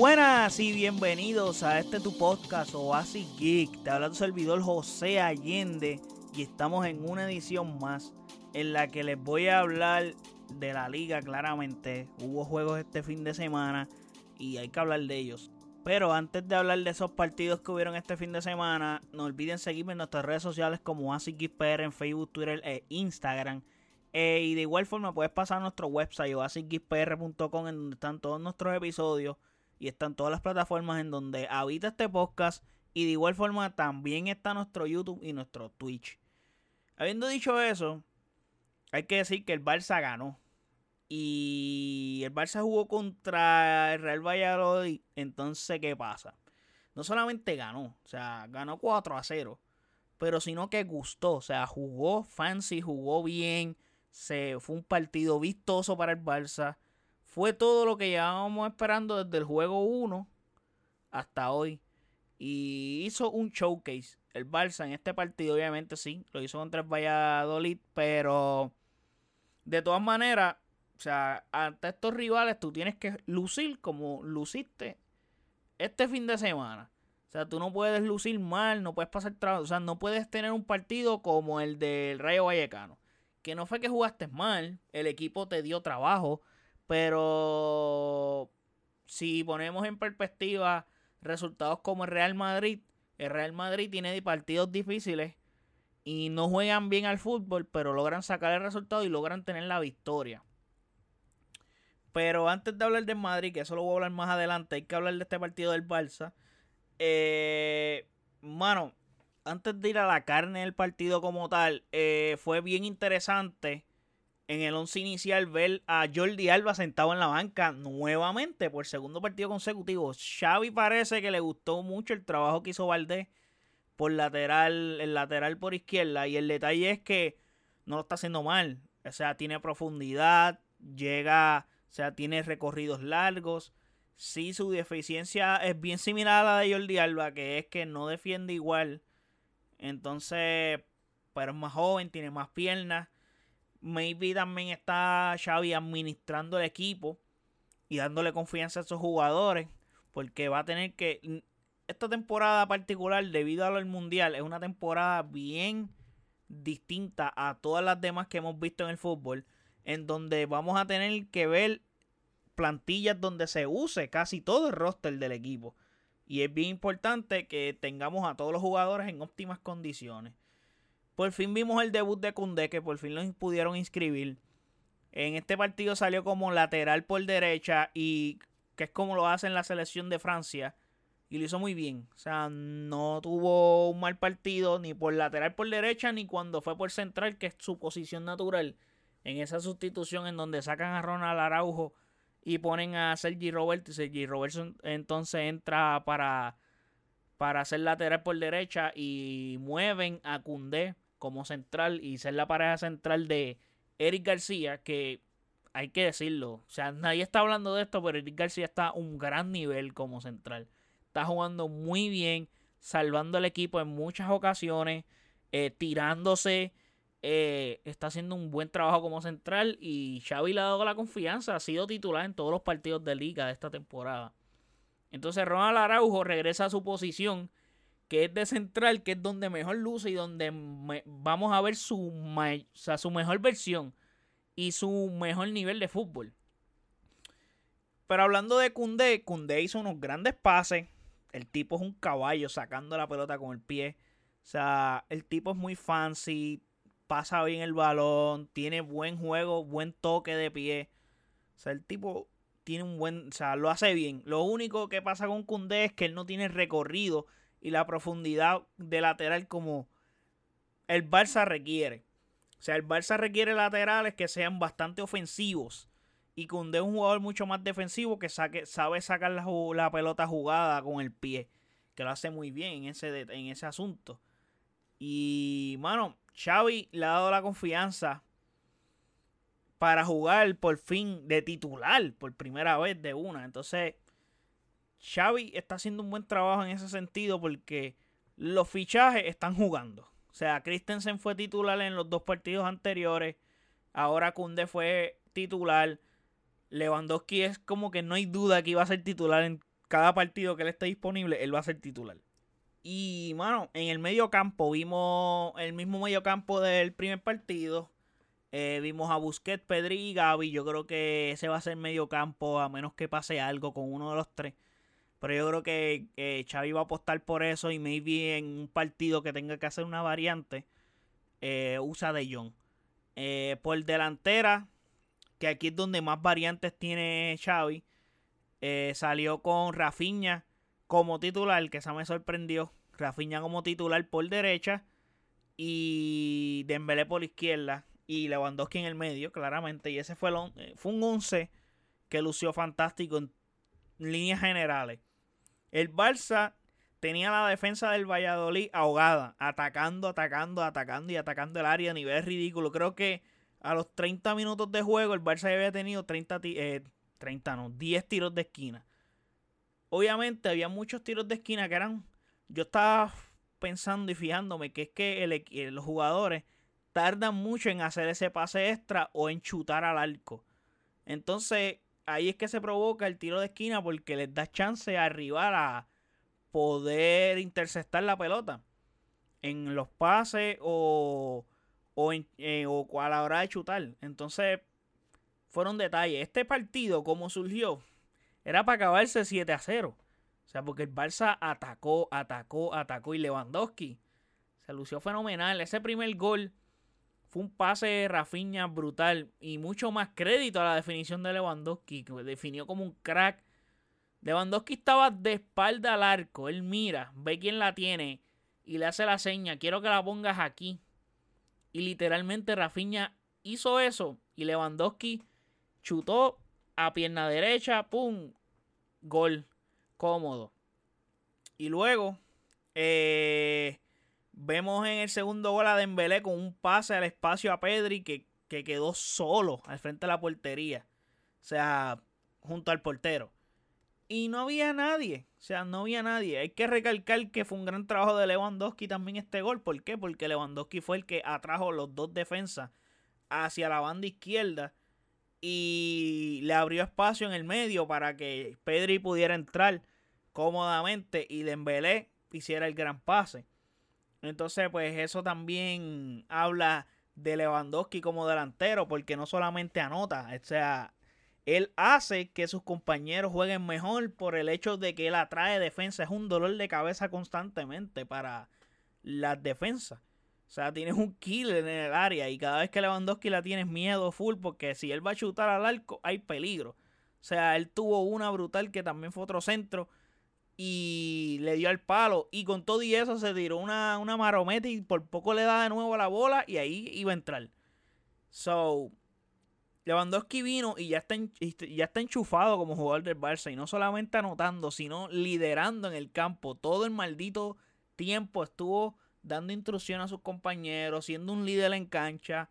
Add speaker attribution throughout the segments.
Speaker 1: Buenas y bienvenidos a este tu podcast Oasis Geek. Te habla tu servidor José Allende y estamos en una edición más en la que les voy a hablar de la liga claramente. Hubo juegos este fin de semana y hay que hablar de ellos. Pero antes de hablar de esos partidos que hubieron este fin de semana, no olviden seguirme en nuestras redes sociales como Oasis Geek PR en Facebook, Twitter e Instagram. Eh, y de igual forma puedes pasar a nuestro website oasisgeekpr.com en donde están todos nuestros episodios y están todas las plataformas en donde habita este podcast. Y de igual forma también está nuestro YouTube y nuestro Twitch. Habiendo dicho eso, hay que decir que el Barça ganó. Y el Barça jugó contra el Real Valladolid. Entonces, ¿qué pasa? No solamente ganó, o sea, ganó 4 a 0. Pero sino que gustó, o sea, jugó fancy, jugó bien. Se, fue un partido vistoso para el Barça fue todo lo que llevábamos esperando desde el juego 1 hasta hoy. Y hizo un showcase. El Barça en este partido, obviamente sí, lo hizo contra el Valladolid, pero de todas maneras, o sea, ante estos rivales tú tienes que lucir como luciste este fin de semana. O sea, tú no puedes lucir mal, no puedes pasar trabajo, o sea, no puedes tener un partido como el del Rayo Vallecano. Que no fue que jugaste mal, el equipo te dio trabajo, pero si ponemos en perspectiva resultados como el Real Madrid, el Real Madrid tiene partidos difíciles y no juegan bien al fútbol, pero logran sacar el resultado y logran tener la victoria. Pero antes de hablar del Madrid, que eso lo voy a hablar más adelante, hay que hablar de este partido del Barça. Eh, mano, antes de ir a la carne del partido como tal, eh, fue bien interesante en el once inicial ver a Jordi Alba sentado en la banca nuevamente por segundo partido consecutivo. Xavi parece que le gustó mucho el trabajo que hizo Valdés por lateral, el lateral por izquierda. Y el detalle es que no lo está haciendo mal. O sea, tiene profundidad, llega, o sea, tiene recorridos largos. Sí, su deficiencia es bien similar a la de Jordi Alba, que es que no defiende igual. Entonces, pero es más joven, tiene más piernas maybe también está Xavi administrando el equipo y dándole confianza a esos jugadores. Porque va a tener que. Esta temporada particular, debido a lo del mundial, es una temporada bien distinta a todas las demás que hemos visto en el fútbol. En donde vamos a tener que ver plantillas donde se use casi todo el roster del equipo. Y es bien importante que tengamos a todos los jugadores en óptimas condiciones. Por fin vimos el debut de Koundé, que por fin lo pudieron inscribir. En este partido salió como lateral por derecha y que es como lo hace en la selección de Francia. Y lo hizo muy bien. O sea, no tuvo un mal partido ni por lateral por derecha ni cuando fue por central, que es su posición natural. En esa sustitución en donde sacan a Ronald Araujo y ponen a Sergi Roberto. Y Sergi Roberto entonces entra para, para hacer lateral por derecha y mueven a Cundé como central y ser la pareja central de Eric García, que hay que decirlo, o sea, nadie está hablando de esto, pero Eric García está a un gran nivel como central. Está jugando muy bien, salvando al equipo en muchas ocasiones, eh, tirándose, eh, está haciendo un buen trabajo como central y Xavi le ha dado la confianza, ha sido titular en todos los partidos de liga de esta temporada. Entonces Ronald Araujo regresa a su posición que es de central, que es donde mejor luce y donde vamos a ver su, su mejor versión y su mejor nivel de fútbol. Pero hablando de Kunde, Kunde hizo unos grandes pases. El tipo es un caballo sacando la pelota con el pie. O sea, el tipo es muy fancy, pasa bien el balón, tiene buen juego, buen toque de pie. O sea, el tipo tiene un buen, o sea, lo hace bien. Lo único que pasa con Kunde es que él no tiene recorrido y la profundidad de lateral como el Barça requiere. O sea, el Barça requiere laterales que sean bastante ofensivos. Y Cundé es un jugador mucho más defensivo que saque, sabe sacar la, pelota jugada con el pie. Que lo hace muy bien en ese, en ese asunto. Y, mano, Xavi le ha dado la confianza para jugar por fin de titular por primera vez de una. Entonces, Xavi está haciendo un buen trabajo en ese sentido porque los fichajes están jugando. O sea, Christensen fue titular en los dos partidos anteriores. Ahora Kunde fue titular. Lewandowski es como que no hay duda que iba a ser titular en cada partido que él esté disponible, él va a ser titular. Y, mano, en el medio campo vimos el mismo medio campo del primer partido. Eh, vimos a Busquets, Pedri y Gaby. Yo creo que ese va a ser medio campo, a menos que pase algo con uno de los tres. Pero yo creo que eh, Xavi va a apostar por eso y maybe en un partido que tenga que hacer una variante, eh, usa de Jong. Eh, por delantera, que aquí es donde más variantes tiene Xavi, salió con Rafinha como titular, que esa me sorprendió. Rafinha como titular por derecha y Dembélé por izquierda y Lewandowski en el medio, claramente. Y ese fue, fue un 11 que lució fantástico en líneas generales. El Barça tenía la defensa del Valladolid ahogada, atacando, atacando, atacando y atacando el área a nivel ridículo. Creo que a los 30 minutos de juego el Barça había tenido 30, 30 eh, no, 10 tiros de esquina. Obviamente había muchos tiros de esquina que eran... Yo estaba pensando y fijándome que es que eh, los jugadores tardan mucho en hacer ese pase extra o en chutar al arco. Entonces, ahí es que se provoca el tiro de esquina porque les da chance a arribar a poder interceptar la pelota en los pases o, o, eh, o a la hora de chutar. Entonces, fueron detalles. Este partido, como surgió, era para acabarse 7 a 0. O sea, porque el Barça atacó, atacó, atacó y Lewandowski se lució fenomenal. Ese primer gol fue un pase de Rafinha brutal y mucho más crédito a la definición de Lewandowski, que definió como un crack. Lewandowski estaba de espalda al arco, él mira, ve quién la tiene y le hace la seña, quiero que la pongas aquí. Y literalmente Rafinha hizo eso y Lewandowski chutó a pierna derecha, pum, gol, cómodo. Y luego, eh, Vemos en el segundo gol a Dembélé con un pase al espacio a Pedri que, quedó solo al frente de la portería. O sea, junto al portero. Y no había nadie. O sea, no había nadie. Hay que recalcar que fue un gran trabajo de Lewandowski también este gol. ¿Por qué? Porque Lewandowski fue el que atrajo los dos defensas hacia la banda izquierda. Y le abrió espacio en el medio para que Pedri pudiera entrar cómodamente y Dembélé hiciera el gran pase. Entonces, pues eso también habla de Lewandowski como delantero, porque no solamente anota, o sea, él hace que sus compañeros jueguen mejor por el hecho de que él atrae defensa. Es un dolor de cabeza constantemente para las defensas. O sea, tienes un killer en el área y cada vez que Lewandowski la tienes miedo full porque si él va a chutar al arco hay peligro. O sea, él tuvo una brutal que también fue otro centro y le dio al palo. Y con todo y eso se tiró una, una marometa y por poco le da de nuevo la bola y ahí iba a entrar. So, Lewandowski vino y ya está, ya está enchufado como jugador del Barça. Y no solamente anotando, sino liderando en el campo. Todo el maldito tiempo estuvo dando instrucción a sus compañeros, siendo un líder en cancha.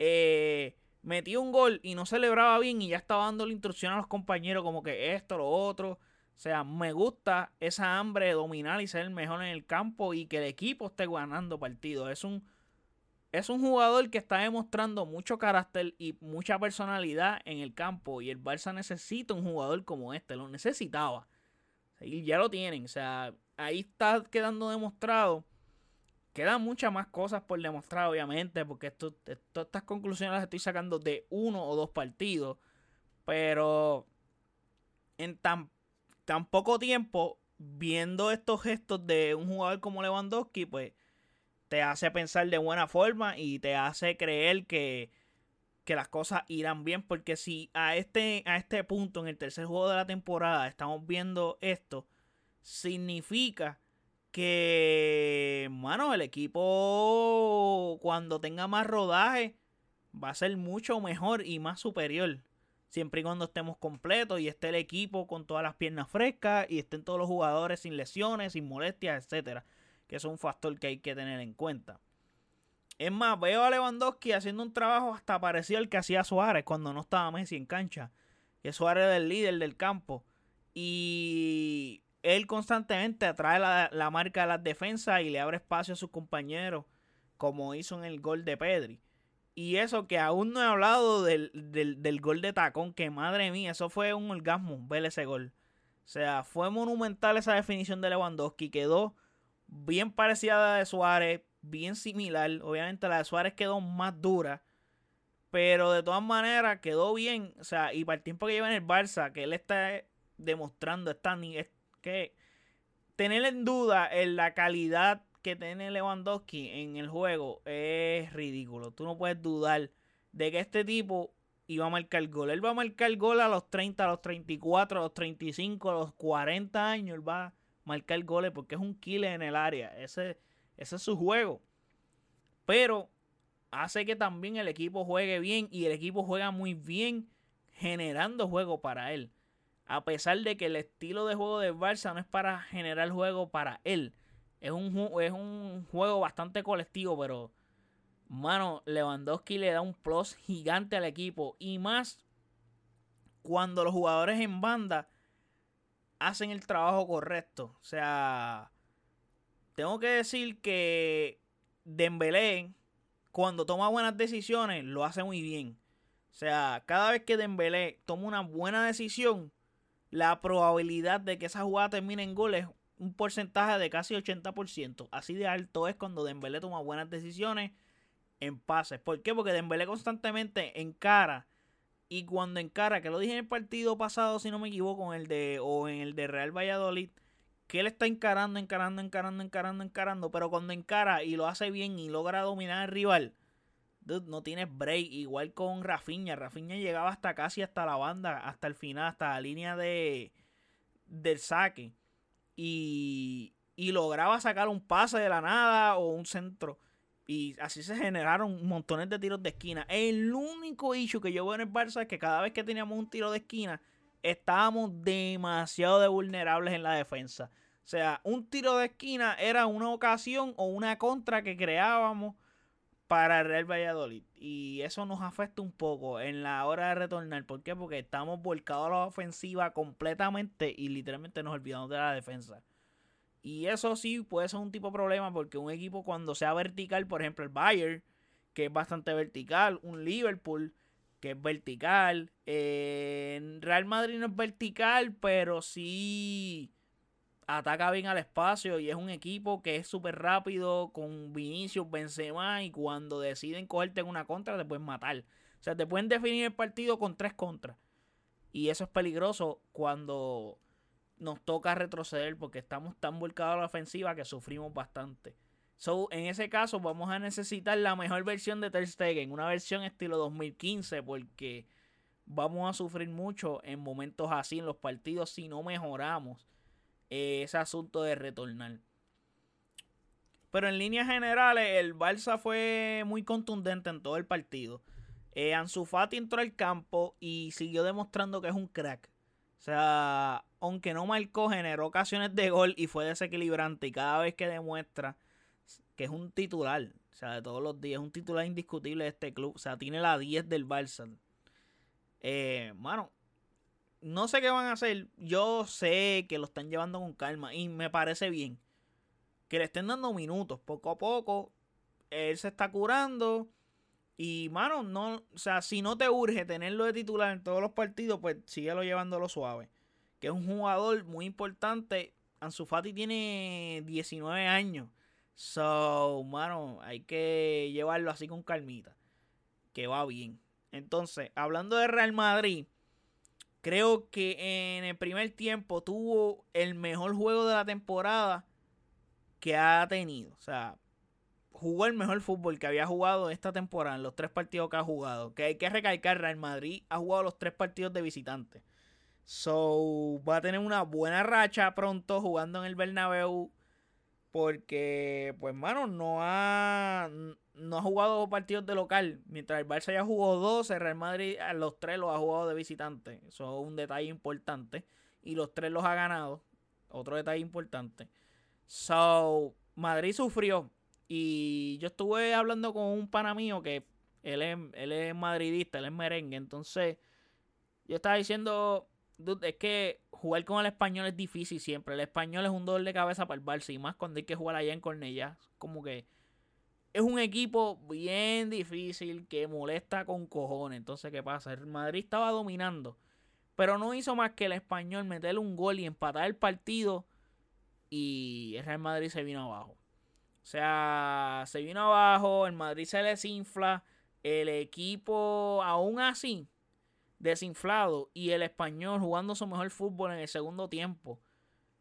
Speaker 1: Eh, metió un gol y no celebraba bien y ya estaba dando la instrucción a los compañeros como que esto, lo otro. O sea, me gusta esa hambre de dominar y ser el mejor en el campo y que el equipo esté ganando partidos. Es un, es un jugador que está demostrando mucho carácter y mucha personalidad en el campo. Y el Barça necesita un jugador como este. Lo necesitaba. Y ya lo tienen. O sea, ahí está quedando demostrado. Quedan muchas más cosas por demostrar, obviamente, porque esto, todas estas conclusiones las estoy sacando de uno o dos partidos. Pero en tan tan poco tiempo, viendo estos gestos de un jugador como Lewandowski, pues te hace pensar de buena forma y te hace creer que, que las cosas irán bien. Porque si a este, a este punto, en el tercer juego de la temporada, estamos viendo esto, significa que, bueno, el equipo cuando tenga más rodaje va a ser mucho mejor y más superior siempre y cuando estemos completos y esté el equipo con todas las piernas frescas y estén todos los jugadores sin lesiones, sin molestias, etcétera, que es un factor que hay que tener en cuenta. Es más, veo a Lewandowski haciendo un trabajo hasta parecido al que hacía Suárez cuando no estaba Messi en cancha. Que Suárez era el líder del campo. Y él constantemente atrae la, la marca de las defensas y le abre espacio a sus compañeros, como hizo en el gol de Pedri. Y eso que aún no he hablado del, gol de tacón, que madre mía, eso fue un orgasmo ver ese gol. O sea, fue monumental esa definición de Lewandowski. Quedó bien parecida a la de Suárez, bien similar. Obviamente la de Suárez quedó más dura. Pero de todas maneras quedó bien. O sea, y para el tiempo que lleva en el Barça, que él está demostrando, está, es que tener en duda en la calidad que tiene Lewandowski en el juego es ridículo. Tú no puedes dudar de que este tipo iba a marcar gol. Él va a marcar gol a los 30, a los 34, a los 35, a los 40 años. Él va a marcar goles porque es un killer en el área. Ese, ese es su juego. Pero hace que también el equipo juegue bien y el equipo juega muy bien generando juego para él. A pesar de que el estilo de juego de Barça no es para generar juego para él. Es un, es un juego bastante colectivo, pero mano, Lewandowski le da un plus gigante al equipo. Y más cuando los jugadores en banda hacen el trabajo correcto. O sea, tengo que decir que Dembélé, cuando toma buenas decisiones, lo hace muy bien. O sea, cada vez que Dembélé toma una buena decisión, la probabilidad de que esa jugada termine en gol es un porcentaje de casi 80%. Así de alto es cuando Dembélé toma buenas decisiones en pases. ¿Por qué? Porque Dembélé constantemente encara y cuando encara, que lo dije en el partido pasado, si no me equivoco, en el de o en el de Real Valladolid, que él está encarando, encarando, encarando, encarando, encarando, pero cuando encara y lo hace bien y logra dominar al rival, no tienes break. Igual con Rafinha. Rafinha llegaba hasta casi hasta la banda, hasta el final, hasta la línea de del saque. Y, y lograba sacar un pase de la nada o un centro. Y así se generaron montones de tiros de esquina. El único issue que yo veo en el Barça es que cada vez que teníamos un tiro de esquina, estábamos demasiado de vulnerables en la defensa. O sea, un tiro de esquina era una ocasión o una contra que creábamos para Real Valladolid. Y eso nos afecta un poco en la hora de retornar. ¿Por qué? Porque estamos volcados a la ofensiva completamente y literalmente nos olvidamos de la defensa. Y eso sí puede ser un tipo de problema porque un equipo cuando sea vertical, por ejemplo el Bayern, que es bastante vertical, un Liverpool, que es vertical, eh, Real Madrid no es vertical, pero sí ataca bien al espacio y es un equipo que es súper rápido con Vinicius, Benzema y cuando deciden cogerte en una contra te pueden matar. O sea, te pueden definir el partido con tres contras. Y eso es peligroso cuando nos toca retroceder porque estamos tan volcados a la ofensiva que sufrimos bastante. So, en ese caso vamos a necesitar la mejor versión de Ter Stegen, una versión estilo 2015 porque vamos a sufrir mucho en momentos así en los partidos si no mejoramos ese asunto de retornar. Pero en líneas generales, el Barça fue muy contundente en todo el partido. Eh, Ansu Fati entró al campo y siguió demostrando que es un crack. O sea, aunque no marcó, generó ocasiones de gol y fue desequilibrante. Y cada vez que demuestra que es un titular, o sea, de todos los días, es un titular indiscutible de este club. O sea, tiene la 10 del Barça. Eh, bueno, no sé qué van a hacer. Yo sé que lo están llevando con calma y me parece bien. Que le estén dando minutos, poco a poco. Él se está curando. Y, mano, no, o sea, si no te urge tenerlo de titular en todos los partidos, pues síguelo llevándolo suave. Que es un jugador muy importante. Ansu Fati tiene 19 años. So, mano, hay que llevarlo así con calmita. Que va bien. Entonces, hablando de Real Madrid, Creo que en el primer tiempo tuvo el mejor juego de la temporada que ha tenido. O sea, jugó el mejor fútbol que había jugado esta temporada en los tres partidos que ha jugado. Que hay que recalcar, Real Madrid ha jugado los tres partidos de visitante. So, va a tener una buena racha pronto jugando en el Bernabéu. Porque, pues, mano, no ha, no ha jugado partidos de local. Mientras el Barça ya jugó dos, el Real Madrid a los tres los ha jugado de visitante. Eso es un detalle importante. Y los tres los ha ganado. Otro detalle importante. So, Madrid sufrió. Y yo estuve hablando con un pana mío que él es, él es madridista, él es merengue. Entonces, yo estaba diciendo, es que jugar con el español es difícil siempre. El español es un dolor de cabeza para el Barça. Y más cuando hay que jugar allá en Cornellá. Como que es un equipo bien difícil que molesta con cojones. Entonces, ¿qué pasa? El Madrid estaba dominando. Pero no hizo más que el español meterle un gol y empatar el partido. Y el Real Madrid se vino abajo. O sea, se vino abajo, el Madrid se desinfla, el equipo aún así desinflado y el español jugando su mejor fútbol en el segundo tiempo.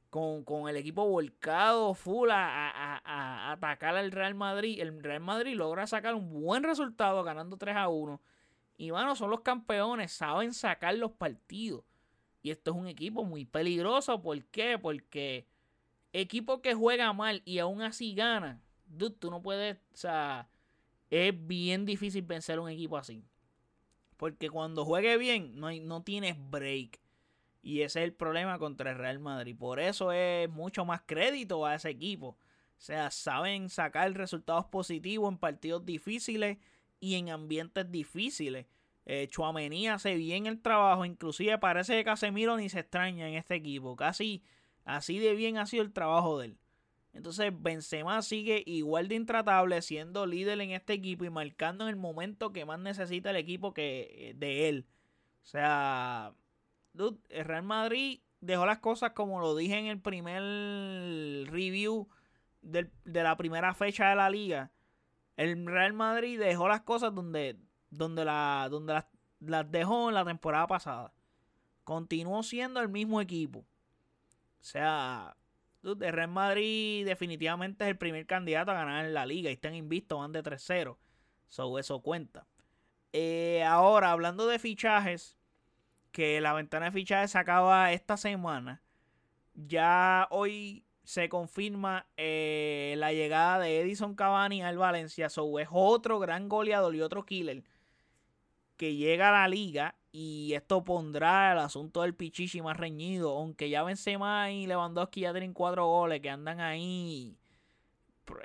Speaker 1: Con, el equipo volcado full a, atacar al Real Madrid. El Real Madrid logra sacar un buen resultado ganando 3 a 1. Y bueno, son los campeones, saben sacar los partidos. Y esto es un equipo muy peligroso. ¿Por qué? Porque equipo que juega mal y aún así gana, dude, tú no puedes, o sea, es bien difícil vencer un equipo así. Porque cuando juegue bien, no, no tienes break. Y ese es el problema contra el Real Madrid. Por eso es mucho más crédito a ese equipo. O sea, saben sacar resultados positivos en partidos difíciles y en ambientes difíciles. Eh, Chuamení hace bien el trabajo. Inclusive parece que Casemiro ni se extraña en este equipo. Casi así de bien ha sido el trabajo de él. Entonces Benzema sigue igual de intratable, siendo líder en este equipo y marcando en el momento que más necesita el equipo que eh, de él. O sea, el Real Madrid dejó las cosas como lo dije en el primer review de la primera fecha de la liga. El Real Madrid dejó las cosas donde, donde, la, donde las, las dejó en la temporada pasada. Continuó siendo el mismo equipo. O sea, el Real Madrid definitivamente es el primer candidato a ganar en la liga y están invistos, van de 3-0. So, eso cuenta. Eh, ahora, hablando de fichajes, que la ventana de fichajes se acaba esta semana. Ya hoy se confirma eh, la llegada de Edison Cavani al Valencia. So, es otro gran goleador y otro killer que llega a la liga y esto pondrá el asunto del Pichichi más reñido. Aunque ya Benzema y Lewandowski ya tienen cuatro goles que andan ahí.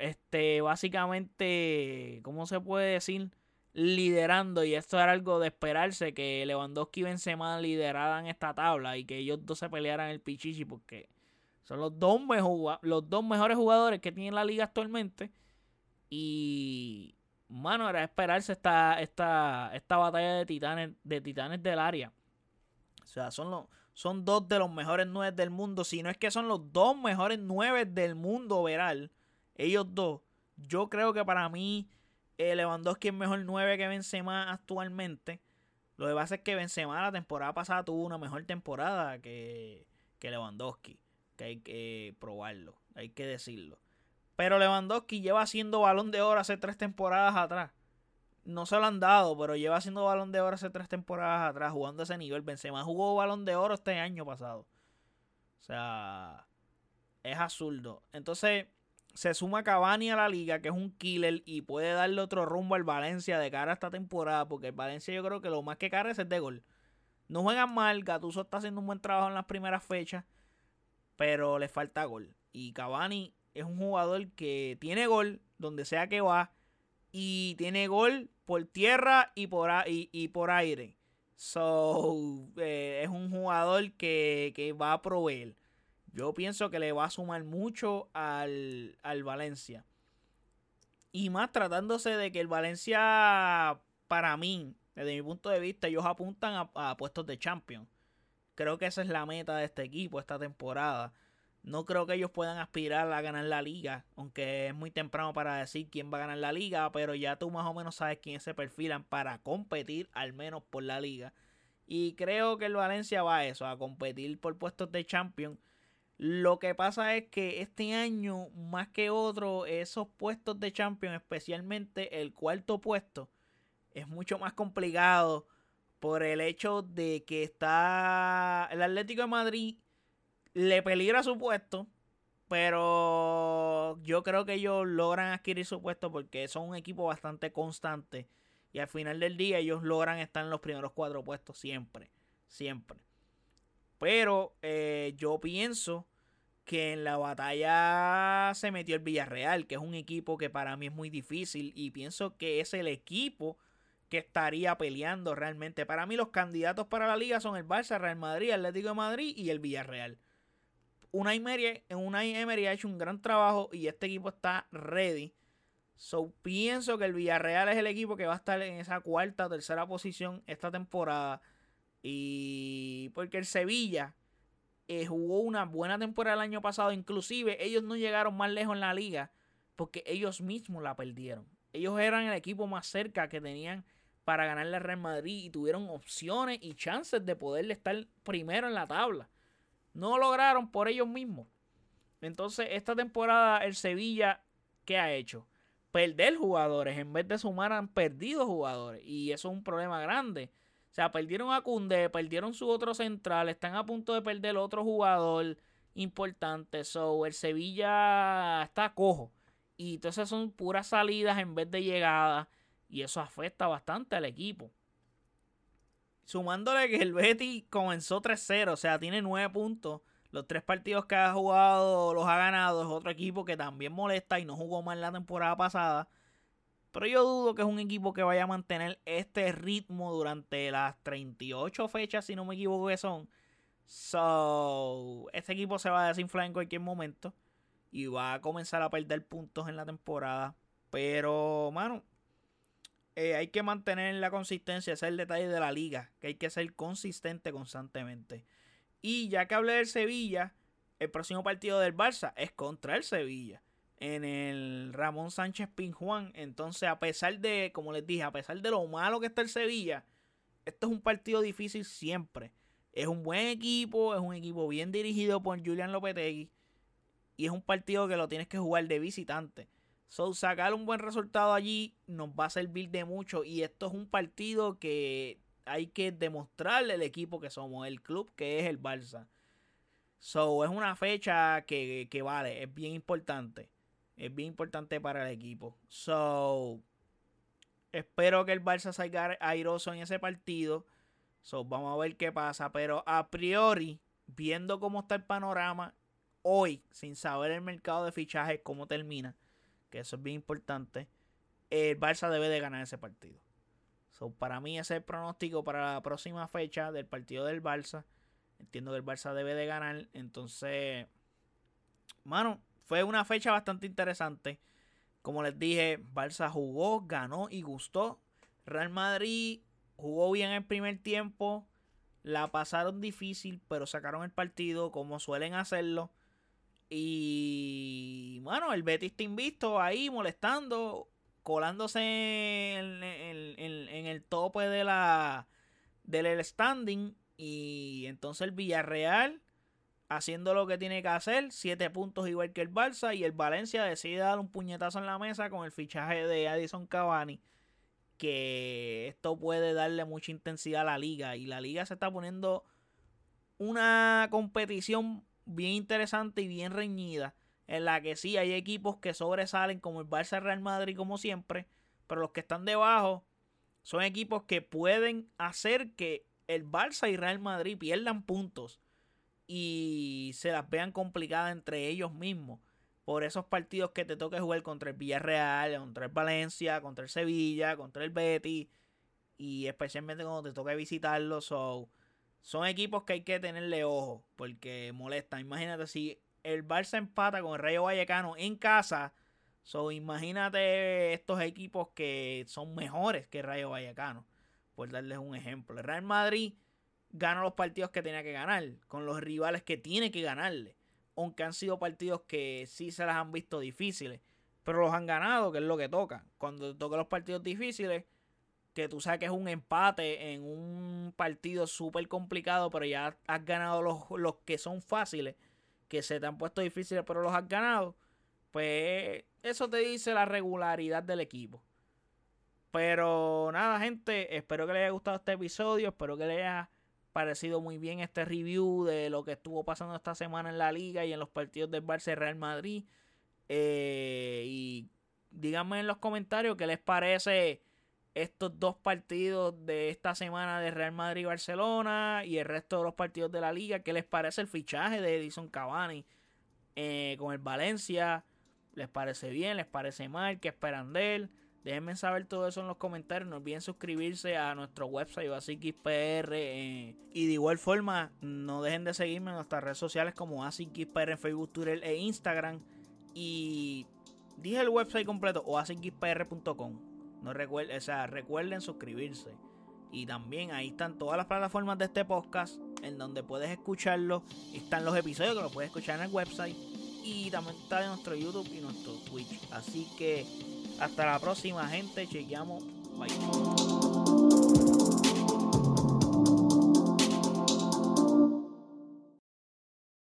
Speaker 1: Este, básicamente, ¿cómo se puede decir? Liderando. Y esto era algo de esperarse que Lewandowski y Benzema lideraran esta tabla y que ellos dos se pelearan el Pichichi porque son los dos, los dos mejores jugadores que tiene la liga actualmente. Y mano, era esperarse esta, esta, esta batalla de titanes, de titanes del área. O sea, son, los, son dos de los mejores nueve del mundo. Si no es que son los dos mejores nueve del mundo, veral. Ellos dos. Yo creo que para mí, eh, Lewandowski es mejor nueve que Benzema actualmente. Lo que pasa es que Benzema la temporada pasada tuvo una mejor temporada que, que Lewandowski. Que hay que probarlo, hay que decirlo. Pero Lewandowski lleva haciendo balón de oro hace tres temporadas atrás. No se lo han dado, pero lleva haciendo balón de oro hace tres temporadas atrás, jugando a ese nivel. Benzema jugó balón de oro este año pasado. O sea, es absurdo. Entonces, se suma Cavani a la liga, que es un killer, y puede darle otro rumbo al Valencia de cara a esta temporada, porque el Valencia yo creo que lo más que carece es de gol. No juegan mal, Gatuso está haciendo un buen trabajo en las primeras fechas, pero le falta gol. Y Cavani es un jugador que tiene gol donde sea que va y tiene gol por tierra y por, y, por aire. So, eh, es un jugador que, va a proveer. Yo pienso que le va a sumar mucho al, Valencia. Y más tratándose de que el Valencia, para mí, desde mi punto de vista, ellos apuntan a, a puestos de champion. Creo que esa es la meta de este equipo esta temporada. No creo que ellos puedan aspirar a ganar la liga, aunque es muy temprano para decir quién va a ganar la liga, pero ya tú más o menos sabes quién se perfilan para competir al menos por la liga. Y creo que el Valencia va a eso, a competir por puestos de champion. Lo que pasa es que este año, más que otro, esos puestos de champion, especialmente el cuarto puesto, es mucho más complicado por el hecho de que está el Atlético de Madrid le peligra su puesto, pero yo creo que ellos logran adquirir su puesto porque son un equipo bastante constante. Y al final del día ellos logran estar en los primeros cuatro puestos siempre. Siempre. Pero eh, yo pienso que en la batalla se metió el Villarreal, que es un equipo que para mí es muy difícil. Y pienso que es el equipo que estaría peleando realmente. Para mí los candidatos para la liga son el Barça, Real Madrid, Atlético de Madrid y el Villarreal. Una Emery, una Emery ha hecho un gran trabajo y este equipo está ready. So pienso que el Villarreal es el equipo que va a estar en esa cuarta o tercera posición esta temporada. Y porque el Sevilla eh, jugó una buena temporada el año pasado, inclusive ellos no llegaron más lejos en la liga porque ellos mismos la perdieron. Ellos eran el equipo más cerca que tenían para ganarle al Real Madrid y tuvieron opciones y chances de poderle estar primero en la tabla. No lo lograron por ellos mismos. Entonces, esta temporada el Sevilla, ¿qué ha hecho? Perder jugadores. En vez de sumar, han perdido jugadores. Y eso es un problema grande. O sea, perdieron a Cunde, perdieron su otro central, están a punto de perder otro jugador importante. So, el Sevilla está cojo. Y entonces son puras salidas en vez de llegadas. Y eso afecta bastante al equipo. Sumándole que el Betty comenzó 3-0, o sea, tiene 9 puntos. Los tres partidos que ha jugado los ha ganado. Es otro equipo que también molesta y no jugó mal la temporada pasada. Pero yo dudo que es un equipo que vaya a mantener este ritmo durante las 38 fechas, si no me equivoco que son. So, este equipo se va a desinflar en cualquier momento. Y va a comenzar a perder puntos en la temporada. Pero, mano, eh, hay que mantener la consistencia. Ese es el detalle de la liga. Que hay que ser consistente constantemente. Y ya que hablé del Sevilla, el próximo partido del Barça es contra el Sevilla. En el Ramón Sánchez Pinjuan. Entonces, a pesar de, como les dije, a pesar de lo malo que está el Sevilla, esto es un partido difícil siempre. Es un buen equipo, es un equipo bien dirigido por Julian Lopetegui. Y es un partido que lo tienes que jugar de visitante. So, sacar un buen resultado allí nos va a servir de mucho. Y esto es un partido que hay que demostrarle al equipo que somos, el club que es el Barça. So, es una fecha que, que vale, es bien importante. Es bien importante para el equipo. So, espero que el Barça salga airoso en ese partido. So, vamos a ver qué pasa. Pero a priori, viendo cómo está el panorama hoy, sin saber el mercado de fichajes, cómo termina que eso es bien importante, el Barça debe de ganar ese partido. So, para mí ese es el pronóstico para la próxima fecha del partido del Barça. Entiendo que el Barça debe de ganar. Entonces, mano, fue una fecha bastante interesante. Como les dije, Barça jugó, ganó y gustó. Real Madrid jugó bien el primer tiempo. La pasaron difícil, pero sacaron el partido como suelen hacerlo. Y bueno, el Betis está invisto ahí molestando, colándose en, el tope de la del standing. Y entonces el Villarreal haciendo lo que tiene que hacer, siete puntos igual que el Barça. Y el Valencia decide dar un puñetazo en la mesa con el fichaje de Addison Cavani. Que esto puede darle mucha intensidad a la liga. Y la liga se está poniendo una competición bien interesante y bien reñida. En la que sí hay equipos que sobresalen, como el Barça Real Madrid, como siempre. Pero los que están debajo son equipos que pueden hacer que el Barça y Real Madrid pierdan puntos y se las vean complicadas entre ellos mismos. Por esos partidos que te toque jugar contra el Villarreal, contra el Valencia, contra el Sevilla, contra el Betis. Y especialmente cuando te toque visitarlos. Son equipos que hay que tenerle ojo porque molesta. Imagínate si el Barça empata con el Rayo Vallecano en casa. So, imagínate estos equipos que son mejores que Rayo Vallecano. Por darles un ejemplo. El Real Madrid gana los partidos que tenía que ganar. Con los rivales que tiene que ganarle. Aunque han sido partidos que sí se las han visto difíciles. Pero los han ganado, que es lo que toca. Cuando toca los partidos difíciles que tú sabes que es un empate en un partido súper complicado, pero ya has ganado los, que son fáciles, que se te han puesto difíciles, pero los has ganado, pues eso te dice la regularidad del equipo. Pero nada, gente, espero que les haya gustado este episodio, espero que les haya parecido muy bien este review de lo que estuvo pasando esta semana en la liga y en los partidos del Barça Real Madrid. Eh, y díganme en los comentarios qué les parece estos dos partidos de esta semana de Real Madrid y Barcelona y el resto de los partidos de la liga. ¿Qué les parece el fichaje de Edison Cavani eh, con el Valencia? ¿Les parece bien? ¿Les parece mal? ¿Qué esperan de él? Déjenme saber todo eso en los comentarios. No olviden suscribirse a nuestro website ASICXPR. Eh, y de igual forma, no dejen de seguirme en nuestras redes sociales como ASICXPR en Facebook, Twitter e Instagram. Y dije el website completo o ASICXPR.com. No recuerden, o sea, recuerden suscribirse. Y también ahí están todas las plataformas de este podcast en donde puedes escucharlo. Están los episodios que lo puedes escuchar en el website. Y también está en nuestro YouTube y nuestro Twitch. Así que hasta la próxima, gente. Chequeamos. Bye.